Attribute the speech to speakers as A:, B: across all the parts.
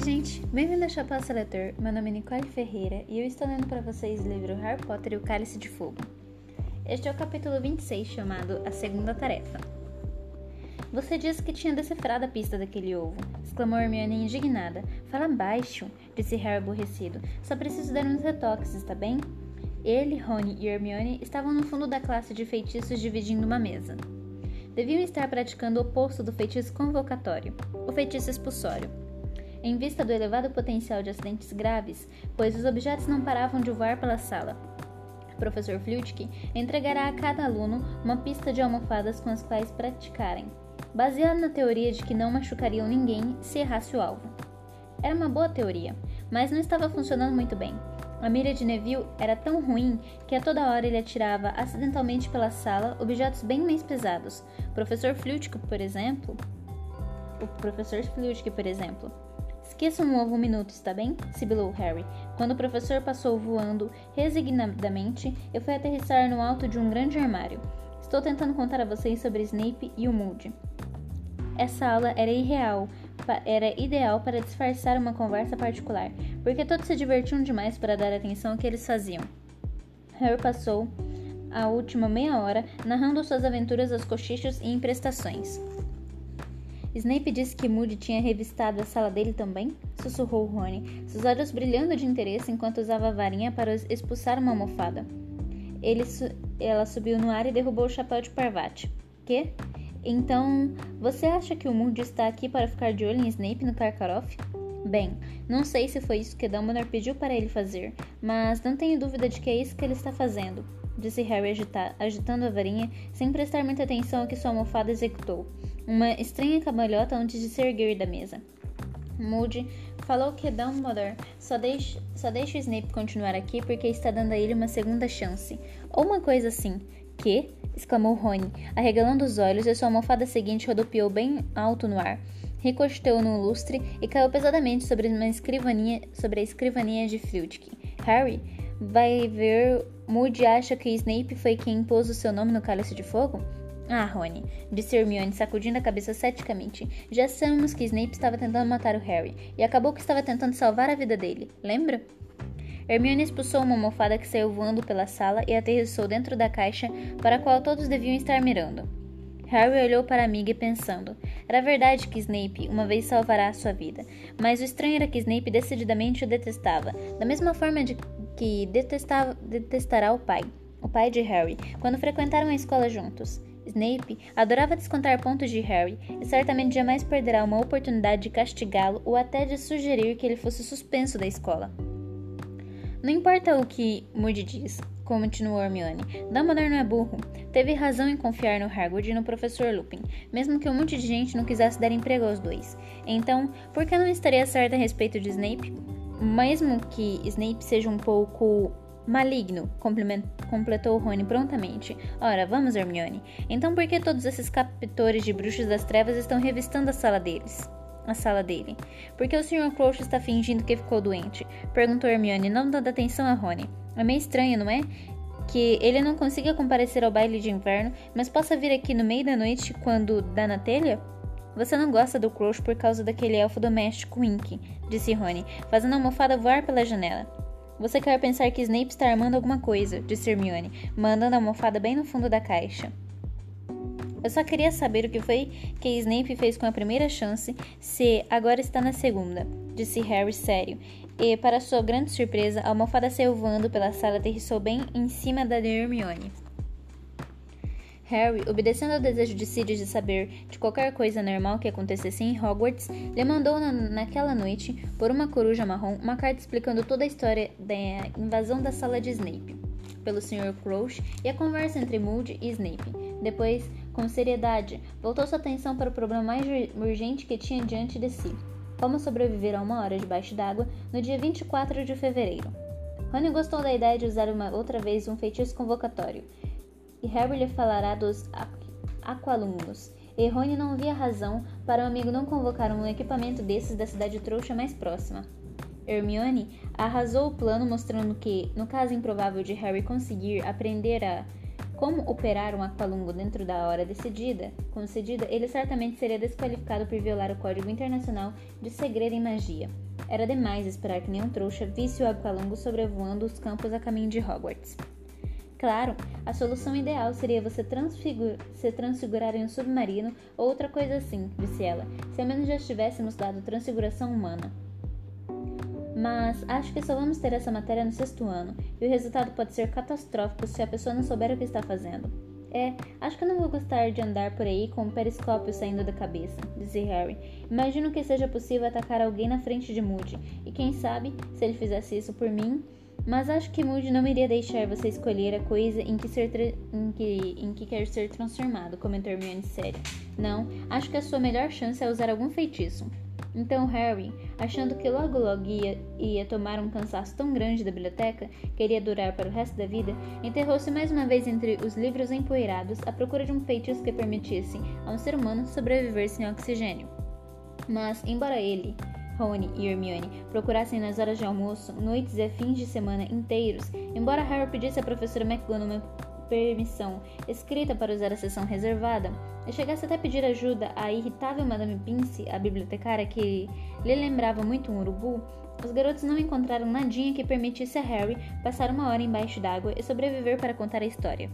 A: Oi, gente! Bem-vindo ao Chapéu Seletor. Meu nome é Nicole Ferreira e eu estou lendo para vocês o livro Harry Potter e o Cálice de Fogo. Este é o capítulo 26, chamado A Segunda Tarefa. Você disse que tinha decifrado a pista daquele ovo, exclamou Hermione indignada. Fala baixo, disse Harry aborrecido. Só preciso dar uns retoques, está bem? Ele, Rony e Hermione estavam no fundo da classe de feitiços dividindo uma mesa. Deviam estar praticando o oposto do feitiço convocatório, o feitiço expulsório em vista do elevado potencial de acidentes graves, pois os objetos não paravam de voar pela sala. O professor Flutke entregará a cada aluno uma pista de almofadas com as quais praticarem, baseado na teoria de que não machucariam ninguém se errasse o alvo. Era uma boa teoria, mas não estava funcionando muito bem. A mira de Neville era tão ruim que a toda hora ele atirava acidentalmente pela sala objetos bem mais pesados. O professor Flutke, por exemplo, o professor Flutke, por exemplo, Esqueça um ovo um minuto, está bem? sibilou Harry. Quando o professor passou voando resignadamente, eu fui aterrissar no alto de um grande armário. Estou tentando contar a vocês sobre Snape e o Moody. Essa aula era irreal, era ideal para disfarçar uma conversa particular, porque todos se divertiam demais para dar atenção ao que eles faziam. Harry passou a última meia hora narrando suas aventuras aos cochichos e emprestações. Snape disse que Moody tinha revistado a sala dele também? Sussurrou Rony, seus olhos brilhando de interesse enquanto usava a varinha para expulsar uma almofada. Su ela subiu no ar e derrubou o chapéu de Parvati. Que? Então, você acha que o Moody está aqui para ficar de olho em Snape no Karkaroff? Bem, não sei se foi isso que Dumbledore pediu para ele fazer, mas não tenho dúvida de que é isso que ele está fazendo, disse Harry agitando a varinha sem prestar muita atenção ao que sua almofada executou uma estranha cambalhota antes de se erguer da mesa. Moody falou que Dumbledore só deixa, só deixa o Snape continuar aqui porque está dando a ele uma segunda chance. Ou uma coisa assim. Que? exclamou Rony, arregalando os olhos e sua almofada seguinte rodopiou bem alto no ar. Ricocheteou no lustre e caiu pesadamente sobre, uma escrivaninha, sobre a escrivaninha de Flitwick. Harry, vai ver. Moody acha que Snape foi quem pôs o seu nome no cálice de fogo? Ah, Rony, disse Hermione, sacudindo a cabeça ceticamente. Já sabemos que Snape estava tentando matar o Harry, e acabou que estava tentando salvar a vida dele, lembra? Hermione expulsou uma almofada que saiu voando pela sala e aterrissou dentro da caixa para a qual todos deviam estar mirando. Harry olhou para a amiga pensando. Era verdade que Snape uma vez salvará a sua vida, mas o estranho era que Snape decididamente o detestava, da mesma forma de que detestava, detestará o pai, o pai de Harry, quando frequentaram a escola juntos. Snape adorava descontar pontos de Harry e certamente jamais perderá uma oportunidade de castigá-lo ou até de sugerir que ele fosse suspenso da escola. Não importa o que Moody diz, continuou Hermione. Dumbledore não é burro. Teve razão em confiar no Hagrid e no professor Lupin, mesmo que um monte de gente não quisesse dar emprego aos dois. Então, por que não estaria certa a respeito de Snape? Mesmo que Snape seja um pouco Maligno, completou Rony prontamente. Ora, vamos, Hermione. Então por que todos esses captores de bruxos das trevas estão revistando a sala deles? A sala dele. Porque o Sr. Crouch está fingindo que ficou doente? Perguntou Hermione, não dando atenção a Rony. É meio estranho, não é? Que ele não consiga comparecer ao baile de inverno, mas possa vir aqui no meio da noite quando dá na telha? Você não gosta do Crouch por causa daquele elfo doméstico Wink, disse Rony, fazendo a almofada voar pela janela. Você quer pensar que Snape está armando alguma coisa, disse Hermione, mandando a almofada bem no fundo da caixa. Eu só queria saber o que foi que Snape fez com a primeira chance, se agora está na segunda, disse Harry sério. E, para sua grande surpresa, a almofada saiu voando pela sala e aterrissou bem em cima da de Hermione. Harry, obedecendo ao desejo de Sirius de saber de qualquer coisa normal que acontecesse em Hogwarts, lhe mandou na, naquela noite, por uma coruja marrom, uma carta explicando toda a história da invasão da sala de Snape pelo Sr. Crouch e a conversa entre Moody e Snape. Depois, com seriedade, voltou sua atenção para o problema mais urgente que tinha diante de si: como sobreviver a uma hora debaixo d'água no dia 24 de fevereiro. Rony gostou da ideia de usar uma outra vez um feitiço convocatório e Harry lhe falará dos aqualumnos. E Rony não via razão para o amigo não convocar um equipamento desses da cidade trouxa mais próxima. Hermione arrasou o plano mostrando que, no caso improvável de Harry conseguir aprender a como operar um aqualungo dentro da hora decidida, concedida, ele certamente seria desqualificado por violar o Código Internacional de Segredo em Magia. Era demais esperar que nenhum trouxa visse o aqualungo sobrevoando os campos a caminho de Hogwarts. Claro, a solução ideal seria você transfigur se transfigurar em um submarino ou outra coisa assim, disse ela, se ao menos já estivéssemos dado transfiguração humana. Mas acho que só vamos ter essa matéria no sexto ano, e o resultado pode ser catastrófico se a pessoa não souber o que está fazendo. É, acho que não vou gostar de andar por aí com um periscópio saindo da cabeça, disse Harry. Imagino que seja possível atacar alguém na frente de Moody, e quem sabe, se ele fizesse isso por mim, mas acho que Moody não iria deixar você escolher a coisa em que, ser em que, em que quer ser transformado, comentou Hermione séria. Não, acho que a sua melhor chance é usar algum feitiço. Então Harry, achando que logo logo ia, ia tomar um cansaço tão grande da biblioteca que iria durar para o resto da vida, enterrou-se mais uma vez entre os livros empoeirados à procura de um feitiço que permitisse a um ser humano sobreviver sem oxigênio. Mas, embora ele, Rony e Hermione procurassem nas horas de almoço, noites e fins de semana inteiros, embora Harry pedisse à professora McGonagall permissão escrita para usar a sessão reservada, e chegasse até pedir ajuda à irritável Madame Pince, a bibliotecária que lhe lembrava muito um urubu, os garotos não encontraram nadinha que permitisse a Harry passar uma hora embaixo d'água e sobreviver para contar a história.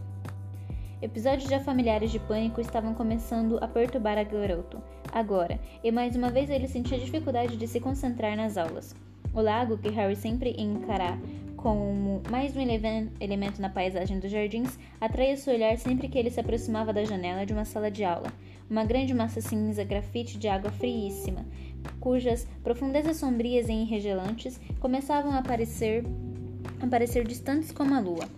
A: Episódios de familiares de pânico estavam começando a perturbar a garoto, agora, e mais uma vez ele sentia dificuldade de se concentrar nas aulas. O lago, que Harry sempre encarava como mais um elemento na paisagem dos jardins, atraía seu olhar sempre que ele se aproximava da janela de uma sala de aula. Uma grande massa cinza grafite de água friíssima, cujas profundezas sombrias e enregelantes começavam a aparecer, aparecer distantes como a lua.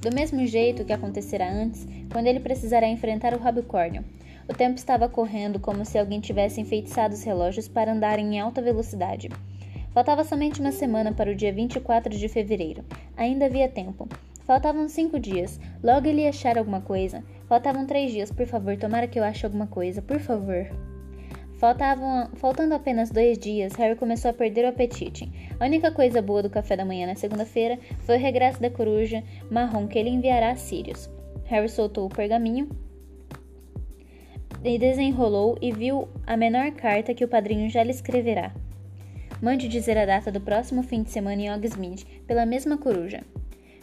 A: Do mesmo jeito que acontecera antes, quando ele precisara enfrentar o rabicórnio. O tempo estava correndo como se alguém tivesse enfeitiçado os relógios para andarem em alta velocidade. Faltava somente uma semana para o dia 24 de fevereiro. Ainda havia tempo. Faltavam cinco dias. Logo ele ia achar alguma coisa. Faltavam três dias. Por favor, tomara que eu ache alguma coisa. Por favor. Faltavam, faltando apenas dois dias, Harry começou a perder o apetite. A única coisa boa do café da manhã na segunda-feira foi o regresso da coruja marrom que ele enviará a Sirius. Harry soltou o pergaminho e desenrolou e viu a menor carta que o padrinho já lhe escreverá. Mande dizer a data do próximo fim de semana em Hogsmeade, pela mesma coruja.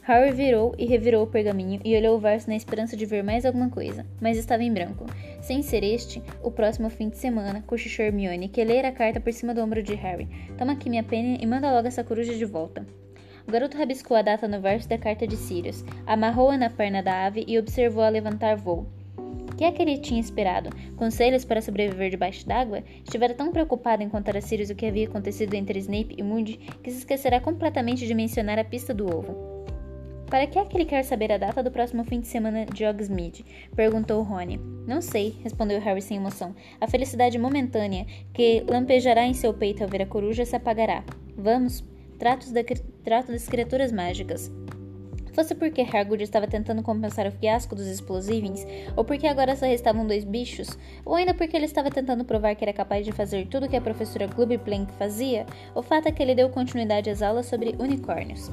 A: Harry virou e revirou o pergaminho e olhou o verso na esperança de ver mais alguma coisa, mas estava em branco. Sem ser este, o próximo fim de semana, cochichou Hermione, que lera a carta por cima do ombro de Harry. Toma aqui minha pena e manda logo essa coruja de volta. O garoto rabiscou a data no verso da carta de Sirius, amarrou-a na perna da ave e observou-a levantar voo que é que ele tinha esperado? Conselhos para sobreviver debaixo d'água? Estivera tão preocupado em contar a Sirius o que havia acontecido entre Snape e Moody que se esquecerá completamente de mencionar a pista do ovo. Para que é que ele quer saber a data do próximo fim de semana de Hogsmeade? Perguntou Rony. Não sei, respondeu Harry sem emoção. A felicidade momentânea que lampejará em seu peito ao ver a coruja se apagará. Vamos. Tratos da, trato das criaturas mágicas. Fosse porque Hagrid estava tentando compensar o fiasco dos explosivos, ou porque agora só restavam dois bichos, ou ainda porque ele estava tentando provar que era capaz de fazer tudo o que a professora Glubiplank fazia, o fato é que ele deu continuidade às aulas sobre unicórnios,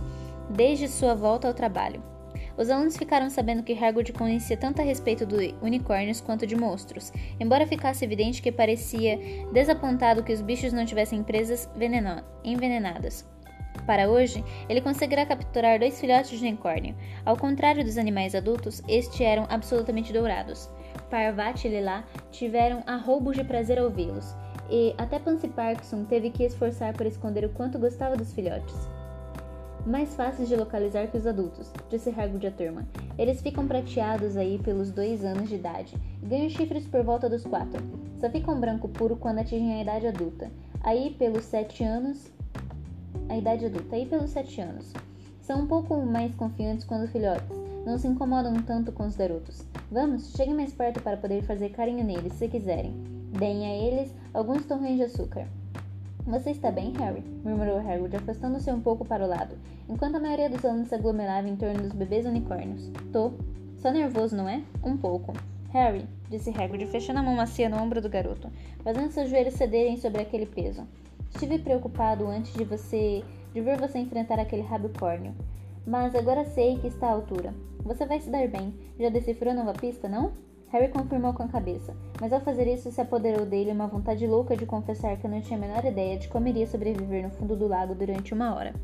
A: desde sua volta ao trabalho. Os alunos ficaram sabendo que Hagrid conhecia tanto a respeito de unicórnios quanto de monstros, embora ficasse evidente que parecia desapontado que os bichos não tivessem presas envenenadas. Para hoje, ele conseguirá capturar dois filhotes de unicórnio. Ao contrário dos animais adultos, estes eram absolutamente dourados. Parvati e Lila tiveram arroubos de prazer ao vê-los, e até Pansy Parkinson teve que esforçar para esconder o quanto gostava dos filhotes. Mais fáceis de localizar que os adultos, disse Hagrid à turma. Eles ficam prateados aí pelos dois anos de idade e ganham chifres por volta dos quatro. Só ficam branco puro quando atingem a idade adulta. Aí, pelos sete anos, a idade adulta, e pelos 7 anos. São um pouco mais confiantes quando filhotes, não se incomodam tanto com os garotos. Vamos, cheguem mais perto para poder fazer carinho neles, se quiserem. Deem a eles alguns torrões de açúcar. Você está bem, Harry? murmurou Hagrid, afastando-se um pouco para o lado, enquanto a maioria dos alunos se aglomerava em torno dos bebês unicórnios. Tô. Só nervoso, não é? Um pouco. Harry, disse Hagrid, fechando a mão macia no ombro do garoto, fazendo seus joelhos cederem sobre aquele peso. Estive preocupado antes de você de ver você enfrentar aquele rabicórnio. Mas agora sei que está à altura. Você vai se dar bem. Já decifrou a nova pista, não? Harry confirmou com a cabeça, mas ao fazer isso se apoderou dele uma vontade louca de confessar que não tinha a menor ideia de como iria sobreviver no fundo do lago durante uma hora.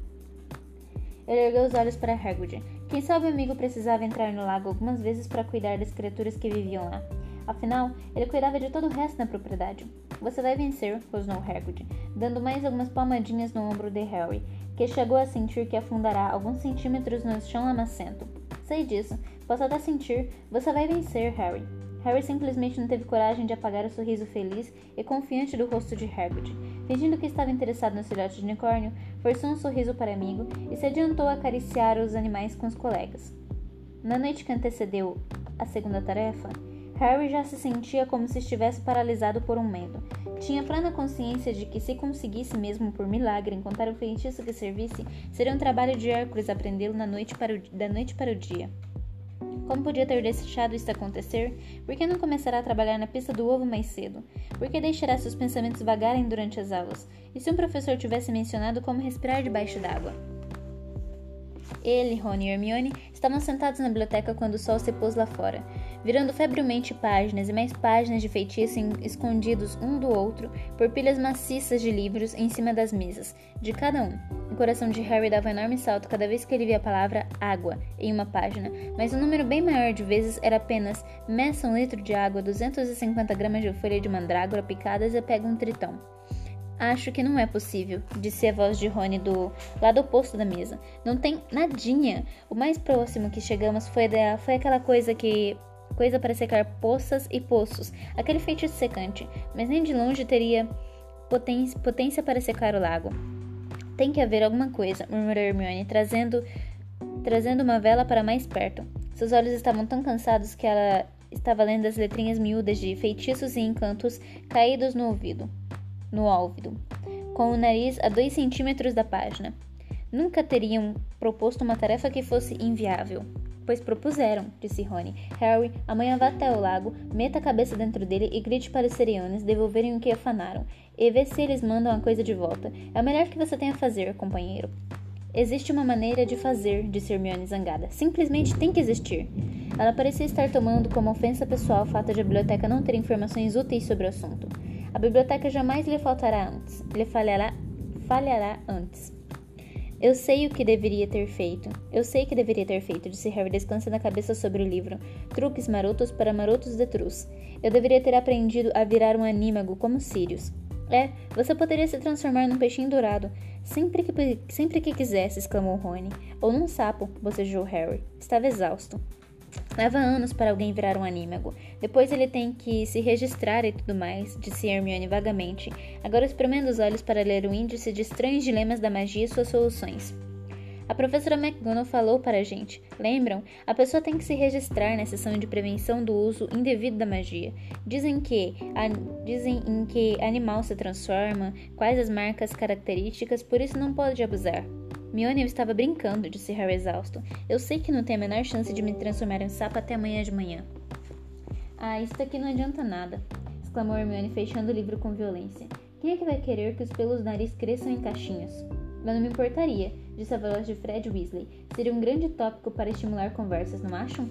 A: Ele ergueu os olhos para Hagrid. Quem sabe o amigo precisava entrar no lago algumas vezes para cuidar das criaturas que viviam lá. Afinal, ele cuidava de todo o resto da propriedade. Você vai vencer, rosnou Hagrid, dando mais algumas palmadinhas no ombro de Harry, que chegou a sentir que afundará alguns centímetros no chão lamacento. Sei disso, posso até sentir. Você vai vencer, Harry. Harry simplesmente não teve coragem de apagar o sorriso feliz e confiante do rosto de Hagrid. Fingindo que estava interessado no filhote de unicórnio, forçou um sorriso para amigo e se adiantou a acariciar os animais com os colegas. Na noite que antecedeu a segunda tarefa, Harry já se sentia como se estivesse paralisado por um medo. Tinha plena consciência de que, se conseguisse mesmo por milagre encontrar o feitiço que servisse, seria um trabalho de Hércules aprendê-lo da noite para o dia. Como podia ter deixado isso acontecer? Por que não começará a trabalhar na pista do ovo mais cedo? Por que deixará seus pensamentos vagarem durante as aulas? E se um professor tivesse mencionado como respirar debaixo d'água? Ele, Rony e Hermione estavam sentados na biblioteca quando o sol se pôs lá fora, virando febrilmente páginas e mais páginas de feitiço escondidos um do outro por pilhas maciças de livros em cima das mesas, de cada um. O coração de Harry dava um enorme salto cada vez que ele via a palavra água em uma página, mas um número bem maior de vezes era apenas meça um litro de água, 250 gramas de folha de mandrágora picadas e pega um tritão. Acho que não é possível, disse a voz de Rony do lado oposto da mesa. Não tem nadinha. O mais próximo que chegamos foi, da, foi aquela coisa que. coisa para secar poças e poços, aquele feitiço secante, mas nem de longe teria potência, para secar o lago. Tem que haver alguma coisa, murmurou Hermione, trazendo, trazendo uma vela para mais perto. Seus olhos estavam tão cansados que ela estava lendo as letrinhas miúdas de feitiços e encantos caídos no ouvido no álvido, com o nariz a dois centímetros da página. Nunca teriam proposto uma tarefa que fosse inviável. Pois propuseram, disse Rony. Harry, amanhã vá até o lago, meta a cabeça dentro dele e grite para os Seriones devolverem o que afanaram. E vê se eles mandam a coisa de volta. É o melhor que você tem a fazer, companheiro. Existe uma maneira de fazer, disse Hermione zangada. Simplesmente tem que existir. Ela parecia estar tomando como ofensa pessoal o fato de a biblioteca não ter informações úteis sobre o assunto. A biblioteca jamais lhe faltará antes, lhe falhará, falhará antes. Eu sei o que deveria ter feito. Eu sei que deveria ter feito, disse Harry, descansando a cabeça sobre o livro. Truques marotos para marotos de truz. Eu deveria ter aprendido a virar um anímago como Sirius. É, você poderia se transformar num peixinho dourado, sempre que, sempre que quisesse, exclamou Rony. Ou num sapo, bocejou Harry. Estava exausto. Leva anos para alguém virar um anímago. Depois ele tem que se registrar e tudo mais, disse Hermione vagamente, agora espremendo os olhos para ler o índice de estranhos dilemas da magia e suas soluções. A professora McGonagall falou para a gente. Lembram? A pessoa tem que se registrar na sessão de prevenção do uso indevido da magia. Dizem que a, dizem em que animal se transforma, quais as marcas características, por isso não pode abusar. Mione, estava brincando, disse Harry exausto. Eu sei que não tem a menor chance de me transformar em sapo até amanhã de manhã. Ah, isso daqui não adianta nada, exclamou Hermione, fechando o livro com violência. Quem é que vai querer que os pelos do nariz cresçam em caixinhos? Eu não me importaria, disse a voz de Fred Weasley. Seria um grande tópico para estimular conversas, não acham?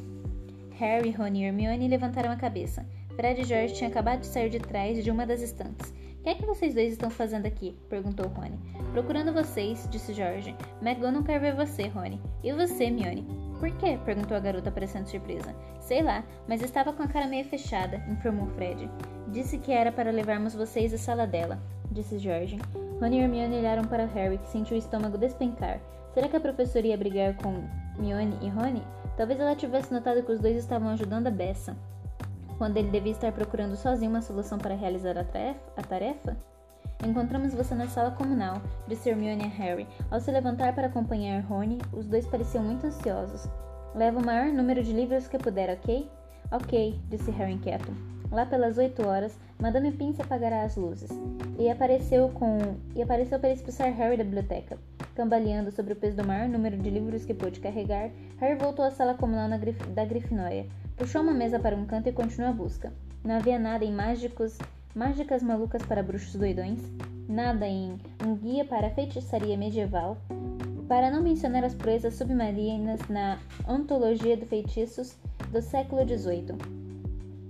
A: Harry, Ron e Hermione levantaram a cabeça. Fred e George tinham acabado de sair de trás de uma das estantes. O que é que vocês dois estão fazendo aqui? perguntou Rony. Procurando vocês, disse George. McGonagall quer ver você, Rony. E você, Mione? Por quê? perguntou a garota, parecendo surpresa. Sei lá, mas estava com a cara meio fechada, informou Fred. Disse que era para levarmos vocês à sala dela, disse George. Rony e Hermione olharam para Harry, que sentiu o estômago despencar. Será que a professora ia brigar com Mione e Rony? Talvez ela tivesse notado que os dois estavam ajudando a Bessa quando ele devia estar procurando sozinho uma solução para realizar a tarefa? Encontramos você na sala comunal, disse Hermione a Harry. Ao se levantar para acompanhar Rony, os dois pareciam muito ansiosos. Leva o maior número de livros que puder, ok? Ok, disse Harry inquieto. Lá pelas oito horas, Madame Pince apagará as luzes. E apareceu com e apareceu para expulsar Harry da biblioteca. Cambaleando sobre o peso do maior número de livros que pôde carregar, Harry voltou à sala comunal Grif da Grifinória. Puxou uma mesa para um canto e continuou a busca. Não havia nada em mágicos, mágicas malucas para bruxos doidões, nada em um guia para feitiçaria medieval, para não mencionar as proezas submarinas na Ontologia de Feitiços do século XVIII,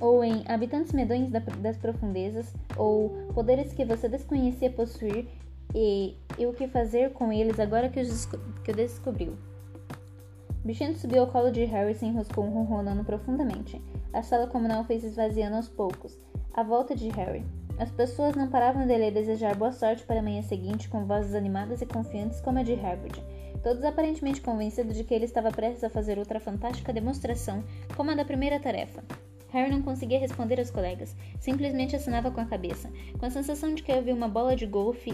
A: ou em Habitantes Medonhos das Profundezas, ou Poderes que você desconhecia possuir e, e o que fazer com eles agora que os, que o descobriu. Bichento subiu ao colo de Harry e se enroscou ronronando profundamente. A sala comunal fez esvaziando aos poucos, à volta de Harry. As pessoas não paravam de lhe desejar boa sorte para a manhã seguinte com vozes animadas e confiantes como a de Hagrid, todos aparentemente convencidos de que ele estava prestes a fazer outra fantástica demonstração como a da primeira tarefa. Harry não conseguia responder aos colegas, simplesmente assinava com a cabeça, com a sensação de que havia uma bola de golfe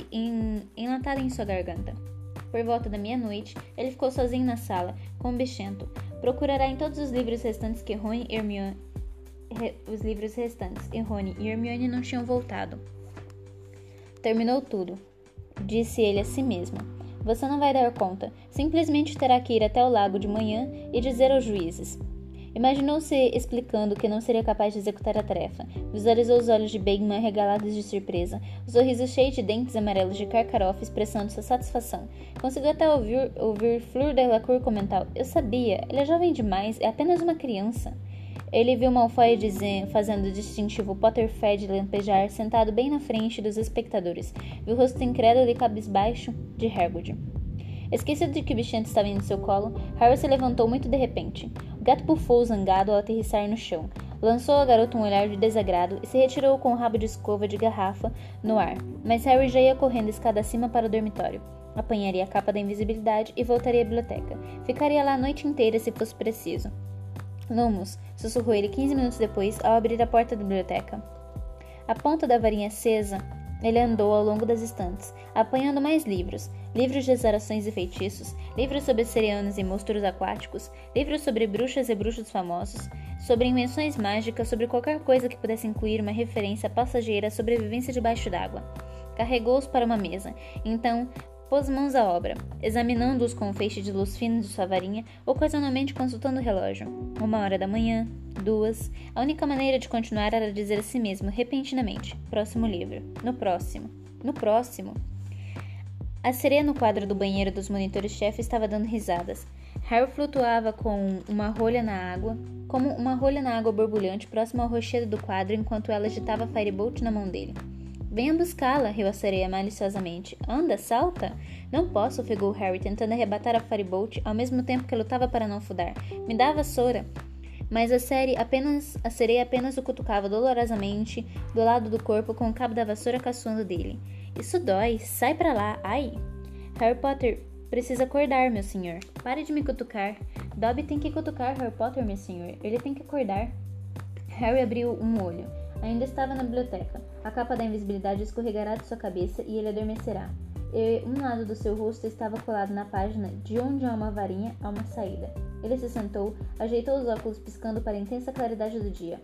A: enlatada em sua garganta. Por volta da meia-noite, ele ficou sozinho na sala, com o bichento. Procurará em todos os livros restantes que Rony e Hermione, os livros restantes. E Rony e Hermione não tinham voltado. Terminou tudo, disse ele a si mesmo. Você não vai dar conta. Simplesmente terá que ir até o lago de manhã e dizer aos juízes: Imaginou-se explicando que não seria capaz de executar a tarefa. Visualizou os olhos de Bagman regalados de surpresa, o sorriso cheio de dentes amarelos de Karkaroff expressando sua satisfação. Conseguiu até ouvir, ouvir Fleur Delacour comentar: Eu sabia, ele é jovem demais, é apenas uma criança. Ele viu Malfoy dizendo, fazendo o distintivo Potterfed lampejar sentado bem na frente dos espectadores. Viu o rosto incrédulo e cabisbaixo de Hagrid. Esquecido de que o bichante estava em seu colo, Harry se levantou muito de repente. Gato bufou zangado ao aterrissar no chão. Lançou a garota um olhar de desagrado e se retirou com o rabo de escova de garrafa no ar. Mas Harry já ia correndo escada acima para o dormitório. Apanharia a capa da invisibilidade e voltaria à biblioteca. Ficaria lá a noite inteira se fosse preciso. Lumos, sussurrou ele 15 minutos depois ao abrir a porta da biblioteca. A ponta da varinha acesa ele andou ao longo das estantes, apanhando mais livros, livros de exarações e feitiços, livros sobre serianos e monstros aquáticos, livros sobre bruxas e bruxos famosos, sobre invenções mágicas, sobre qualquer coisa que pudesse incluir uma referência passageira à sobrevivência debaixo d'água. Carregou-os para uma mesa. Então, pôs mãos à obra, examinando-os com o feixe de luz fina de sua varinha, ocasionalmente consultando o relógio. Uma hora da manhã, duas. A única maneira de continuar era dizer a si mesmo, repentinamente: próximo livro, no próximo, no próximo. A sereia no quadro do banheiro dos monitores-chefe estava dando risadas. Harry flutuava com uma rolha na água, como uma rolha na água borbulhante próximo ao rochedo do quadro enquanto ela agitava Firebolt na mão dele. Venha buscá-la, riu a sereia maliciosamente. Anda, salta! Não posso, ofegou Harry, tentando arrebatar a Firebolt ao mesmo tempo que lutava para não fudar. Me dá a vassoura! Mas a, série apenas, a sereia apenas o cutucava dolorosamente do lado do corpo com o cabo da vassoura caçoando dele. Isso dói, sai pra lá, ai! Harry Potter precisa acordar, meu senhor. Pare de me cutucar. Dobby tem que cutucar Harry Potter, meu senhor. Ele tem que acordar. Harry abriu um olho. Ainda estava na biblioteca. A capa da invisibilidade escorregará de sua cabeça e ele adormecerá. E um lado do seu rosto estava colado na página De onde há uma varinha, há uma saída. Ele se sentou, ajeitou os óculos piscando para a intensa claridade do dia.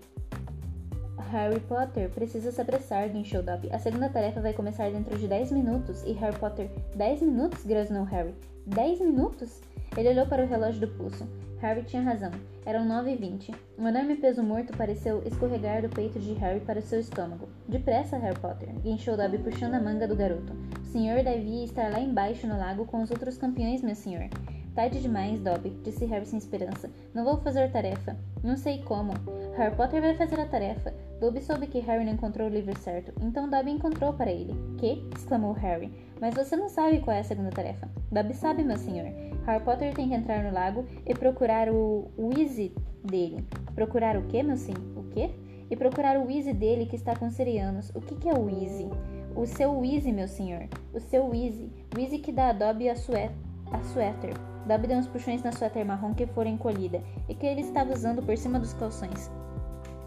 A: Harry Potter precisa se apressar, guinchou Dobby. A segunda tarefa vai começar dentro de 10 minutos. E Harry Potter, 10 minutos? grasnou Harry. 10 minutos? Ele olhou para o relógio do pulso. Harry tinha razão. Eram nove e vinte. Um enorme peso morto pareceu escorregar do peito de Harry para seu estômago. Depressa, Harry Potter, guinchou Dobby puxando a manga do garoto. O senhor devia estar lá embaixo no lago com os outros campeões, meu senhor. Tarde demais, Dobby, disse Harry sem esperança. Não vou fazer tarefa. Não sei como. Harry Potter vai fazer a tarefa. Dobby soube que Harry não encontrou o livro certo, então Dobby encontrou para ele. Que? exclamou Harry. Mas você não sabe qual é a segunda tarefa. Dobby sabe, meu senhor. Harry Potter tem que entrar no lago e procurar o Weasley dele. Procurar o quê, meu sim? O quê? E procurar o Weasley dele que está com os serianos. O que, que é o Weasley? O seu Weasley, meu senhor. O seu Weasley. Weasley que dá a Dobby a, sué a suéter. Dobby deu uns puxões na suéter marrom que fora encolhida e que ele estava usando por cima dos calções.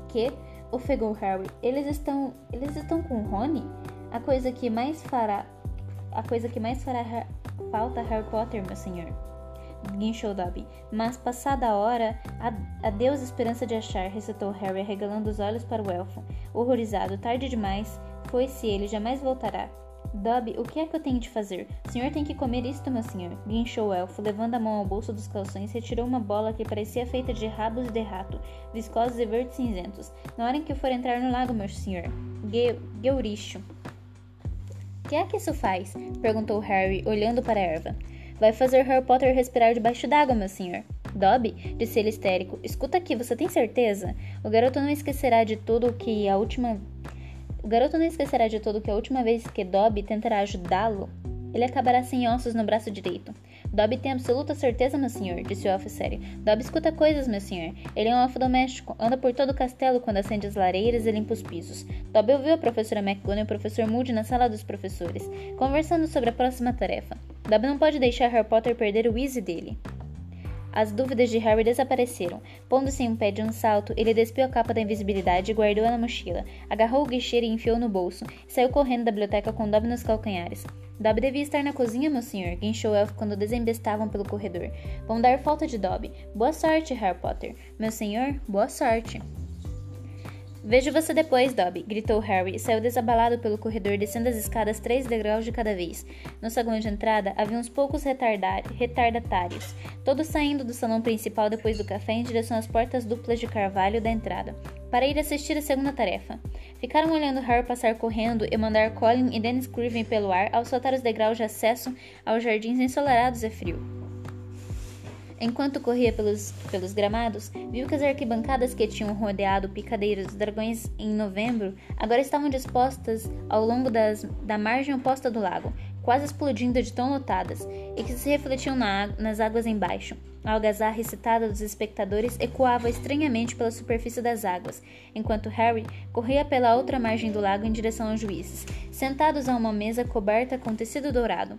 A: Que? ofegou Harry. Eles estão. Eles estão com Rony? A coisa que mais fará. A coisa que mais fará falta Harry Potter, meu senhor guinchou Dobby. Mas, passada a hora, adeus esperança de achar, recitou Harry, arregalando os olhos para o elfo. Horrorizado, tarde demais, foi-se ele, jamais voltará. Dobby, o que é que eu tenho de fazer? O senhor tem que comer isto, meu senhor. Guinchou o elfo, levando a mão ao bolso dos calções, retirou uma bola que parecia feita de rabos de rato, viscosos e verdes cinzentos. Na hora em que for entrar no lago, meu senhor. Ge Geuricho. Que é que isso faz? perguntou Harry, olhando para a erva. Vai fazer Harry Potter respirar debaixo d'água, meu senhor. Dobby, disse ele histérico, escuta aqui, você tem certeza? O garoto não esquecerá de tudo que a última. O garoto não esquecerá de tudo que a última vez que Dobby tentará ajudá-lo, ele acabará sem ossos no braço direito. Dobby tem absoluta certeza, meu senhor, disse o elfo sério. Dobby escuta coisas, meu senhor. Ele é um elfo doméstico, anda por todo o castelo quando acende as lareiras e limpa os pisos. Dobby ouviu a professora McGonagall e o professor Moody na sala dos professores, conversando sobre a próxima tarefa. Dobby não pode deixar Harry Potter perder o easy dele. As dúvidas de Harry desapareceram. Pondo-se em um pé de um salto, ele despiu a capa da invisibilidade e guardou-a na mochila. Agarrou o guicheiro e enfiou no bolso, saiu correndo da biblioteca com Dobby nos calcanhares. Dobby devia estar na cozinha, meu senhor, guinchou o elfo quando desembestavam pelo corredor. Vão dar falta de Dobby. Boa sorte, Harry Potter. Meu senhor, boa sorte. Vejo você depois, Dobby, gritou Harry e saiu desabalado pelo corredor, descendo as escadas três degraus de cada vez. No salão de entrada havia uns poucos retardatários, todos saindo do salão principal depois do café em direção às portas duplas de carvalho da entrada, para ir assistir a segunda tarefa. Ficaram olhando Harry passar correndo e mandar Colin e Dennis Craven pelo ar ao saltar os degraus de acesso aos jardins ensolarados e frio. Enquanto corria pelos, pelos gramados, viu que as arquibancadas que tinham rodeado o picadeiro dos dragões em novembro agora estavam dispostas ao longo das, da margem oposta do lago, quase explodindo de tão lotadas, e que se refletiam na, nas águas embaixo. A algazarra excitada dos espectadores ecoava estranhamente pela superfície das águas, enquanto Harry corria pela outra margem do lago em direção aos juízes, sentados a uma mesa coberta com tecido dourado.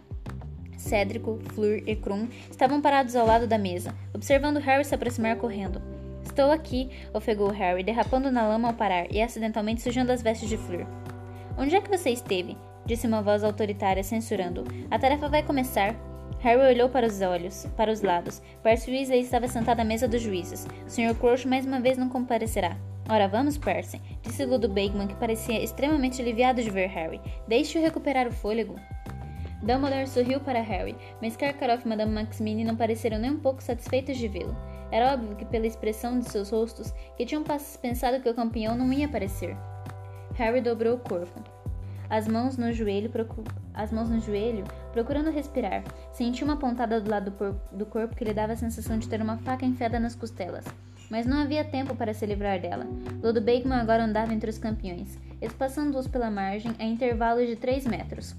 A: Cédrico, Fleur e Krum estavam parados ao lado da mesa, observando Harry se aproximar correndo. Estou aqui, ofegou Harry, derrapando na lama ao parar e acidentalmente sujando as vestes de Fleur. Onde é que você esteve? disse uma voz autoritária, censurando. A tarefa vai começar. Harry olhou para os olhos, para os lados. Percy Weasley estava sentado à mesa dos juízes. O Sr. Crouch mais uma vez não comparecerá. Ora, vamos, Percy, disse Ludo Bagman, que parecia extremamente aliviado de ver Harry. Deixe-o recuperar o fôlego. Dumbledore sorriu para Harry, mas Karkaroff e Madame Maximini não pareceram nem um pouco satisfeitos de vê-lo. Era óbvio que pela expressão de seus rostos que tinham pensado que o campeão não ia aparecer. Harry dobrou o corpo. As mãos no joelho, procu... as mãos no joelho procurando respirar. Sentiu uma pontada do lado do, do corpo que lhe dava a sensação de ter uma faca enfiada nas costelas. Mas não havia tempo para se livrar dela. Ludo Bakeman agora andava entre os campeões, espaçando-os pela margem a intervalos de três metros.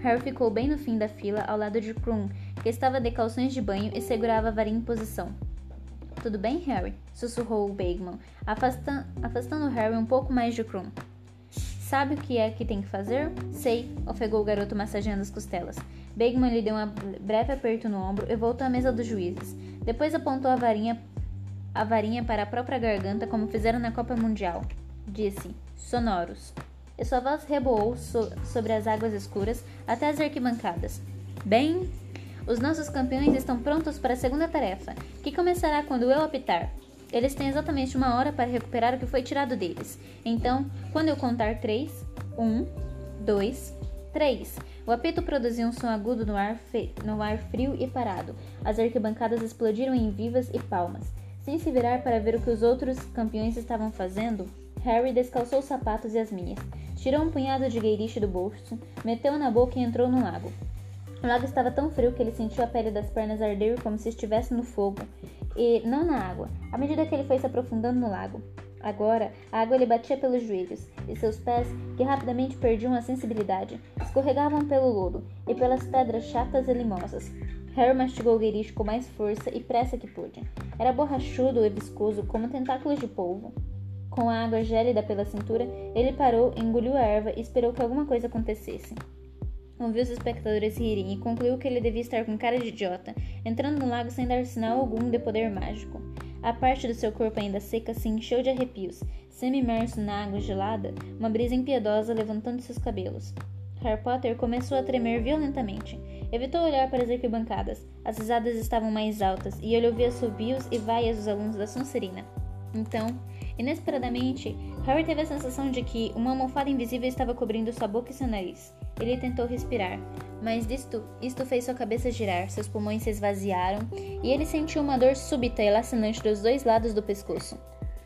A: Harry ficou bem no fim da fila, ao lado de Krum, que estava de calções de banho e segurava a varinha em posição. Tudo bem, Harry? sussurrou o Bagman, afastando, afastando Harry um pouco mais de Krum. Sabe o que é que tem que fazer? Sei, ofegou o garoto massageando as costelas. Bagman lhe deu um breve aperto no ombro e voltou à mesa dos juízes. Depois apontou a varinha, a varinha para a própria garganta, como fizeram na Copa Mundial. Disse: Sonoros e sua voz reboou so sobre as águas escuras até as arquibancadas. Bem, os nossos campeões estão prontos para a segunda tarefa, que começará quando eu apitar. Eles têm exatamente uma hora para recuperar o que foi tirado deles. Então, quando eu contar três, um, dois, três. O apito produziu um som agudo no ar, no ar frio e parado. As arquibancadas explodiram em vivas e palmas. Sem se virar para ver o que os outros campeões estavam fazendo, Harry descalçou os sapatos e as minhas. Tirou um punhado de gueiriche do bolso, meteu na boca e entrou no lago. O lago estava tão frio que ele sentiu a pele das pernas arder como se estivesse no fogo, e não na água, à medida que ele foi se aprofundando no lago. Agora, a água lhe batia pelos joelhos, e seus pés, que rapidamente perdiam a sensibilidade, escorregavam pelo lodo e pelas pedras chatas e limosas. Harry mastigou o gueiriche com mais força e pressa que pôde. Era borrachudo e viscoso como tentáculos de polvo. Com a água gélida pela cintura, ele parou, engoliu a erva e esperou que alguma coisa acontecesse. Ouviu os espectadores rirem e concluiu que ele devia estar com cara de idiota, entrando no lago sem dar sinal algum de poder mágico. A parte do seu corpo ainda seca se encheu de arrepios. Semi-imerso na água gelada, uma brisa impiedosa levantando seus cabelos. Harry Potter começou a tremer violentamente. Evitou olhar para as arquibancadas. As risadas estavam mais altas e ele ouvia subios e vaias dos alunos da Sonserina. Então, Inesperadamente, Harry teve a sensação de que uma almofada invisível estava cobrindo sua boca e seu nariz. Ele tentou respirar, mas isto, isto fez sua cabeça girar, seus pulmões se esvaziaram e ele sentiu uma dor súbita e lacinante dos dois lados do pescoço.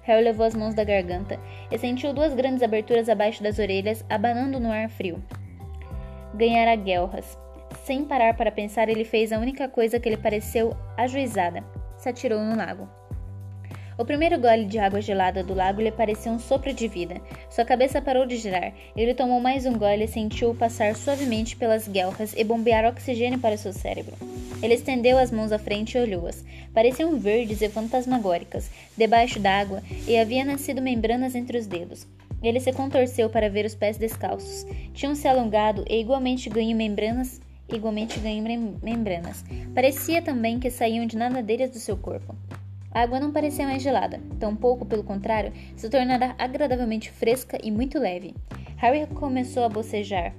A: Harry levou as mãos da garganta e sentiu duas grandes aberturas abaixo das orelhas, abanando no ar frio. Ganhara guelras. Sem parar para pensar, ele fez a única coisa que lhe pareceu ajuizada: se atirou no lago. O primeiro gole de água gelada do lago lhe pareceu um sopro de vida. Sua cabeça parou de girar. Ele tomou mais um gole e sentiu-o passar suavemente pelas guelras e bombear oxigênio para seu cérebro. Ele estendeu as mãos à frente e olhou-as. Pareciam verdes e fantasmagóricas, debaixo d'água, e havia nascido membranas entre os dedos. Ele se contorceu para ver os pés descalços. Tinham-se alongado e igualmente ganho membranas igualmente ganho membranas. Parecia também que saíam de nadadeiras do seu corpo. A água não parecia mais gelada, tampouco, pelo contrário, se tornara agradavelmente fresca e muito leve. Harry começou a bocejar,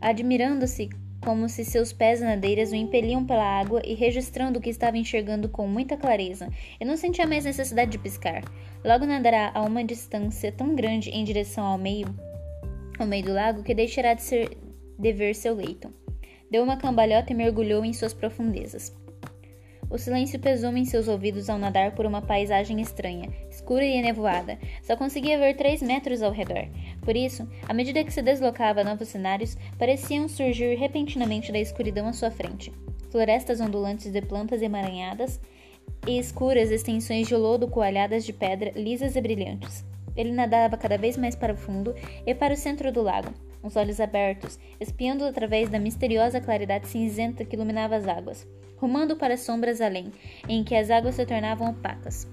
A: admirando-se como se seus pés nadeiras o impeliam pela água e registrando o que estava enxergando com muita clareza, e não sentia mais necessidade de piscar. Logo nadará a uma distância tão grande em direção ao meio, ao meio do lago que deixará de, ser, de ver seu leito. Deu uma cambalhota e mergulhou em suas profundezas. O silêncio pesou-me em seus ouvidos ao nadar por uma paisagem estranha, escura e nevoada. Só conseguia ver três metros ao redor. Por isso, à medida que se deslocava a novos cenários, pareciam surgir repentinamente da escuridão à sua frente. Florestas ondulantes de plantas emaranhadas e escuras extensões de lodo coalhadas de pedra lisas e brilhantes. Ele nadava cada vez mais para o fundo e para o centro do lago, os olhos abertos, espiando através da misteriosa claridade cinzenta que iluminava as águas rumando para sombras além, em que as águas se tornavam opacas.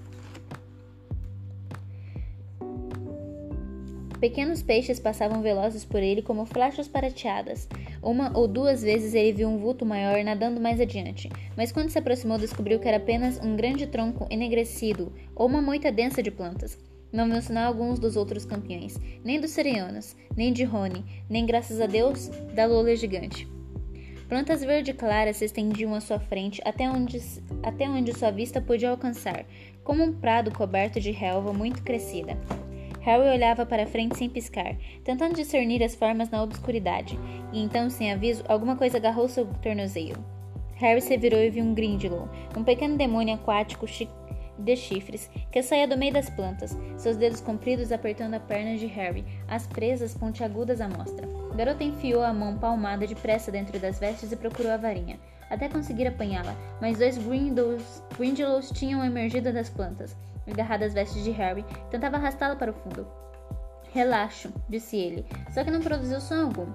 A: Pequenos peixes passavam velozes por ele como flechas prateadas. Uma ou duas vezes ele viu um vulto maior nadando mais adiante, mas quando se aproximou descobriu que era apenas um grande tronco enegrecido ou uma moita densa de plantas. Não viu sinal alguns dos outros campeões, nem dos Serianos, nem de Rony, nem, graças a Deus, da Lola gigante. Plantas verde claras se estendiam à sua frente até onde, até onde sua vista podia alcançar, como um prado coberto de relva muito crescida. Harry olhava para frente sem piscar, tentando discernir as formas na obscuridade, e então, sem aviso, alguma coisa agarrou seu tornozelo. Harry se virou e viu um Grindylow, um pequeno demônio aquático de chifres, que saía do meio das plantas, seus dedos compridos apertando a perna de Harry, as presas pontiagudas à mostra. O garoto enfiou a mão palmada depressa dentro das vestes e procurou a varinha, até conseguir apanhá-la, mas dois Grindylows tinham emergido das plantas. Agarrado às vestes de Harry, tentava arrastá-la para o fundo. Relaxo, disse ele, só que não produziu som algum.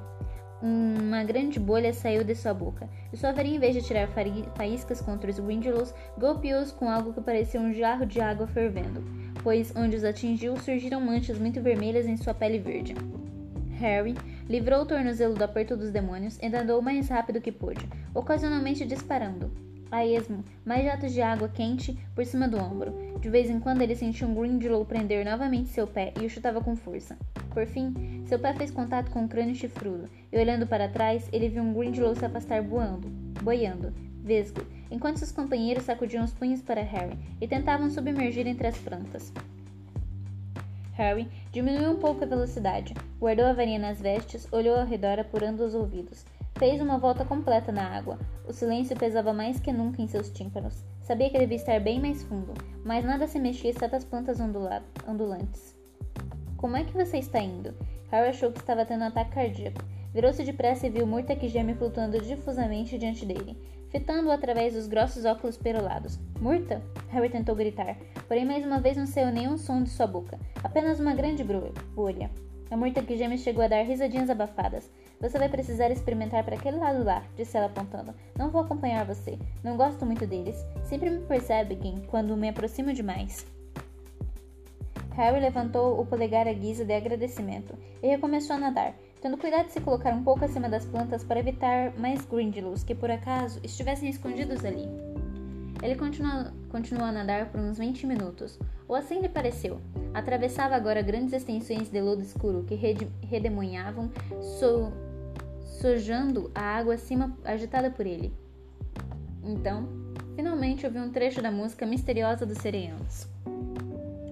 A: Uma grande bolha saiu de sua boca, e sua varinha, em vez de tirar faíscas contra os Grindylows, golpeou-os com algo que parecia um jarro de água fervendo, pois onde os atingiu surgiram manchas muito vermelhas em sua pele verde. Harry livrou o tornozelo do aperto dos demônios e andou o mais rápido que pôde, ocasionalmente disparando, a esmo, mais jatos de água quente por cima do ombro. De vez em quando ele sentia um Grindylow prender novamente seu pé e o chutava com força. Por fim, seu pé fez contato com o crânio chifrudo, e olhando para trás, ele viu um Grindylow se afastar voando, boiando, vesgo, enquanto seus companheiros sacudiam os punhos para Harry e tentavam submergir entre as plantas. Harry diminuiu um pouco a velocidade, guardou a varinha nas vestes, olhou ao redor apurando os ouvidos. Fez uma volta completa na água. O silêncio pesava mais que nunca em seus tímpanos. Sabia que devia estar bem mais fundo, mas nada se mexia exceto as plantas ondulantes. Como é que você está indo? Harry achou que estava tendo um ataque cardíaco. Virou-se depressa e viu Murta geme flutuando difusamente diante dele, fitando-o através dos grossos óculos perolados. Murta? Harry tentou gritar, porém mais uma vez não saiu nenhum som de sua boca, apenas uma grande bolha. A Murta geme chegou a dar risadinhas abafadas. Você vai precisar experimentar para aquele lado lá, disse ela apontando. Não vou acompanhar você. Não gosto muito deles. Sempre me percebem quando me aproximo demais. Harry levantou o polegar à guisa de agradecimento e recomeçou a nadar, tendo cuidado de se colocar um pouco acima das plantas para evitar mais Grindylows que por acaso estivessem escondidos ali. Ele continuou, a nadar por uns 20 minutos, ou assim lhe pareceu. Atravessava agora grandes extensões de lodo escuro que redemoinhavam, so, sojando a água acima agitada por ele. Então, finalmente ouviu um trecho da música misteriosa dos sereanos.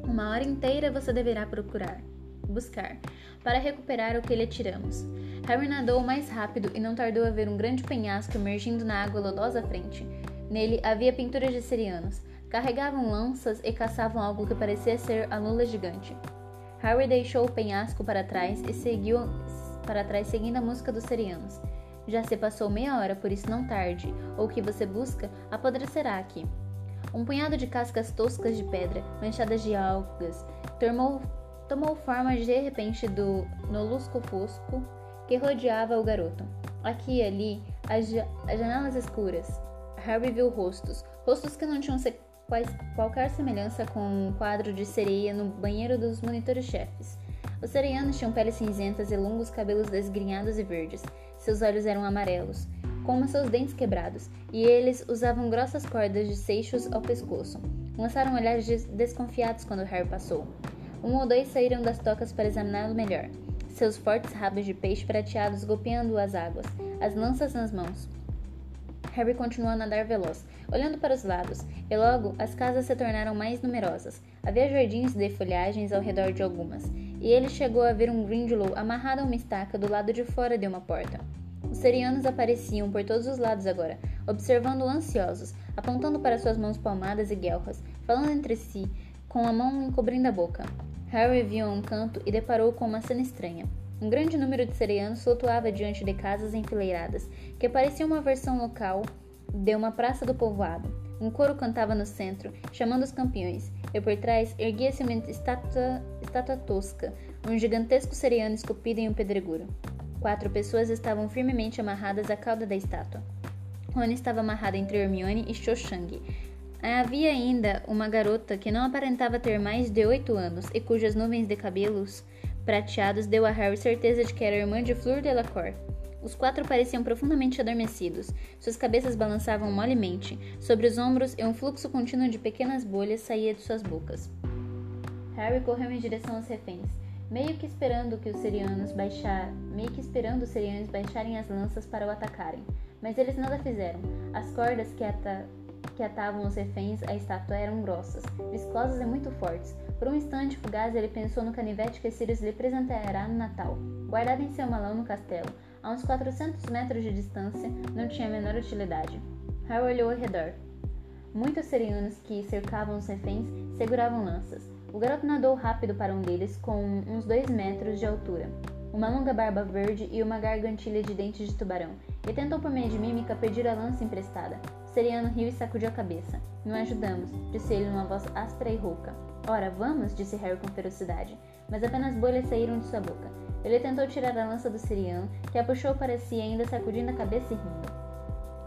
A: Uma hora inteira você deverá procurar, buscar, para recuperar o que lhe tiramos. Harry nadou mais rápido e não tardou a ver um grande penhasco emergindo na água lodosa à frente. Nele havia pinturas de serianos. Carregavam lanças e caçavam algo que parecia ser a lula gigante. Harry deixou o penhasco para trás e seguiu para trás seguindo a música dos serianos. Já se passou meia hora, por isso não tarde, ou o que você busca apodrecerá aqui. Um punhado de cascas toscas de pedra, manchadas de algas, tomou, tomou forma de repente do no lusco-fusco que rodeava o garoto. Aqui e ali, as, as janelas escuras. Harry viu rostos, rostos que não tinham se, quais, qualquer semelhança com um quadro de sereia no banheiro dos monitores-chefes. Os sereianos tinham peles cinzentas e longos cabelos desgrenhados e verdes. Seus olhos eram amarelos, como seus dentes quebrados, e eles usavam grossas cordas de seixos ao pescoço. Lançaram olhares desconfiados quando Harry passou. Um ou dois saíram das tocas para examiná-lo melhor, seus fortes rabos de peixe prateados golpeando as águas, as lanças nas mãos. Harry continuou a nadar veloz, olhando para os lados, e logo as casas se tornaram mais numerosas. Havia jardins de folhagens ao redor de algumas, e ele chegou a ver um Grindelow amarrado a uma estaca do lado de fora de uma porta. Os serianos apareciam por todos os lados agora, observando ansiosos, apontando para suas mãos palmadas e guelras, falando entre si, com a mão encobrindo a boca. Harry viu um canto e deparou com uma cena estranha. Um grande número de serianos flutuava diante de casas enfileiradas, que pareciam uma versão local de uma praça do povoado. Um coro cantava no centro, chamando os campeões, e por trás erguia-se uma estátua, estátua tosca, um gigantesco seriano esculpido em um pedregulho. Quatro pessoas estavam firmemente amarradas à cauda da estátua. Rony estava amarrado entre Hermione e Cho Chang. Havia ainda uma garota que não aparentava ter mais de oito anos e cujas nuvens de cabelos prateados deu a Harry certeza de que era irmã de Fleur Delacour. Os quatro pareciam profundamente adormecidos. Suas cabeças balançavam molemente. Sobre os ombros, e um fluxo contínuo de pequenas bolhas saía de suas bocas. Harry correu em direção aos reféns, meio que esperando que os serianos baixar, meio que esperando os serianos baixarem as lanças para o atacarem. Mas eles nada fizeram. As cordas que, ata que atavam os reféns à estátua eram grossas, viscosas e muito fortes. Por um instante fugaz, ele pensou no canivete que Sirius lhe presentará no Natal, guardado em seu malão no castelo, a uns 400 metros de distância, não tinha a menor utilidade. Harry olhou ao redor. Muitos serianos que cercavam os reféns seguravam lanças. O garoto nadou rápido para um deles, com uns dois metros de altura, uma longa barba verde e uma gargantilha de dentes de tubarão, e tentou por meio de mímica pedir a lança emprestada. Seriano riu e sacudiu a cabeça. Não ajudamos, disse ele numa voz áspera e rouca. Ora, vamos, disse Harry com ferocidade, mas apenas bolhas saíram de sua boca. Ele tentou tirar a lança do siriano, que a puxou para si, ainda sacudindo a cabeça e rindo.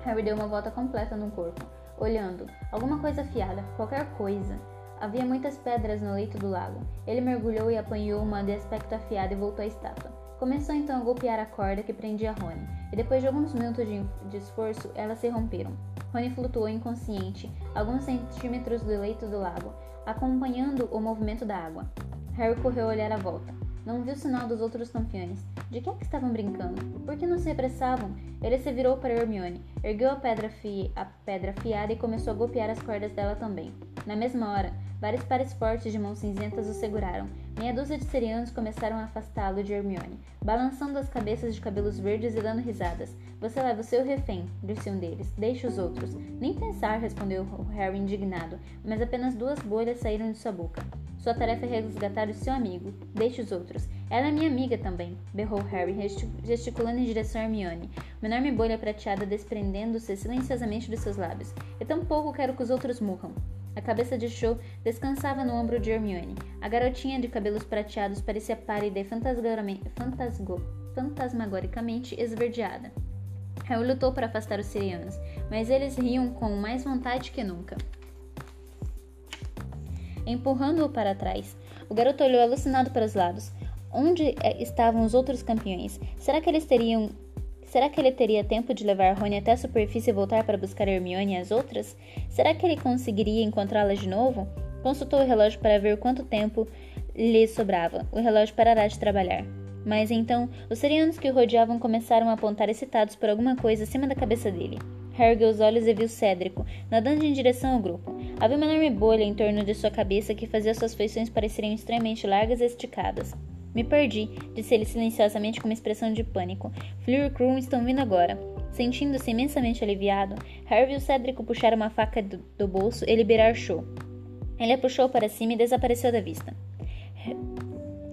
A: Harry deu uma volta completa no corpo, olhando. Alguma coisa afiada, qualquer coisa. Havia muitas pedras no leito do lago. Ele mergulhou e apanhou uma de aspecto afiado e voltou à estátua. Começou então a golpear a corda que prendia Rony, e depois de alguns minutos de, de esforço, elas se romperam. Rony flutuou inconsciente, alguns centímetros do leito do lago, acompanhando o movimento da água. Harry correu a olhar à volta. Não viu sinal dos outros campeões. De que é que estavam brincando? Por que não se apressavam? Ele se virou para Hermione, ergueu a pedra, fi a pedra fiada e começou a golpear as cordas dela também. Na mesma hora, vários pares fortes de mãos cinzentas o seguraram. Meia dúzia de serianos começaram a afastá-lo de Hermione, balançando as cabeças de cabelos verdes e dando risadas. Você leva o seu refém, disse um deles. Deixe os outros. Nem pensar, respondeu Harry indignado, mas apenas duas bolhas saíram de sua boca. Sua tarefa é resgatar o seu amigo. Deixe os outros. Ela é minha amiga também, berrou Harry, gesticulando em direção a Hermione, uma enorme bolha prateada desprendendo-se silenciosamente dos seus lábios. E tampouco quero que os outros morram. A cabeça de Cho descansava no ombro de Hermione. A garotinha de cabelos prateados parecia pálida e fantasmagoricamente esverdeada. Harry lutou para afastar os sirianos, mas eles riam com mais vontade que nunca empurrando-o para trás. O garoto olhou alucinado para os lados. Onde eh, estavam os outros campeões? Será que eles teriam. Será que ele teria tempo de levar Rony até a superfície e voltar para buscar Hermione e as outras? Será que ele conseguiria encontrá-las de novo? Consultou o relógio para ver quanto tempo lhe sobrava. O relógio parará de trabalhar. Mas então, os serianos que o rodeavam começaram a apontar excitados por alguma coisa acima da cabeça dele. Harry ergueu os olhos e viu Cédrico, nadando em direção ao grupo. Havia uma enorme bolha em torno de sua cabeça que fazia suas feições parecerem extremamente largas e esticadas. Me perdi, disse ele silenciosamente com uma expressão de pânico. Fleur e Krum estão vindo agora. Sentindo-se imensamente aliviado, Harry viu Cédrico puxar uma faca do, do bolso e liberar Cho. Ele a puxou para cima e desapareceu da vista.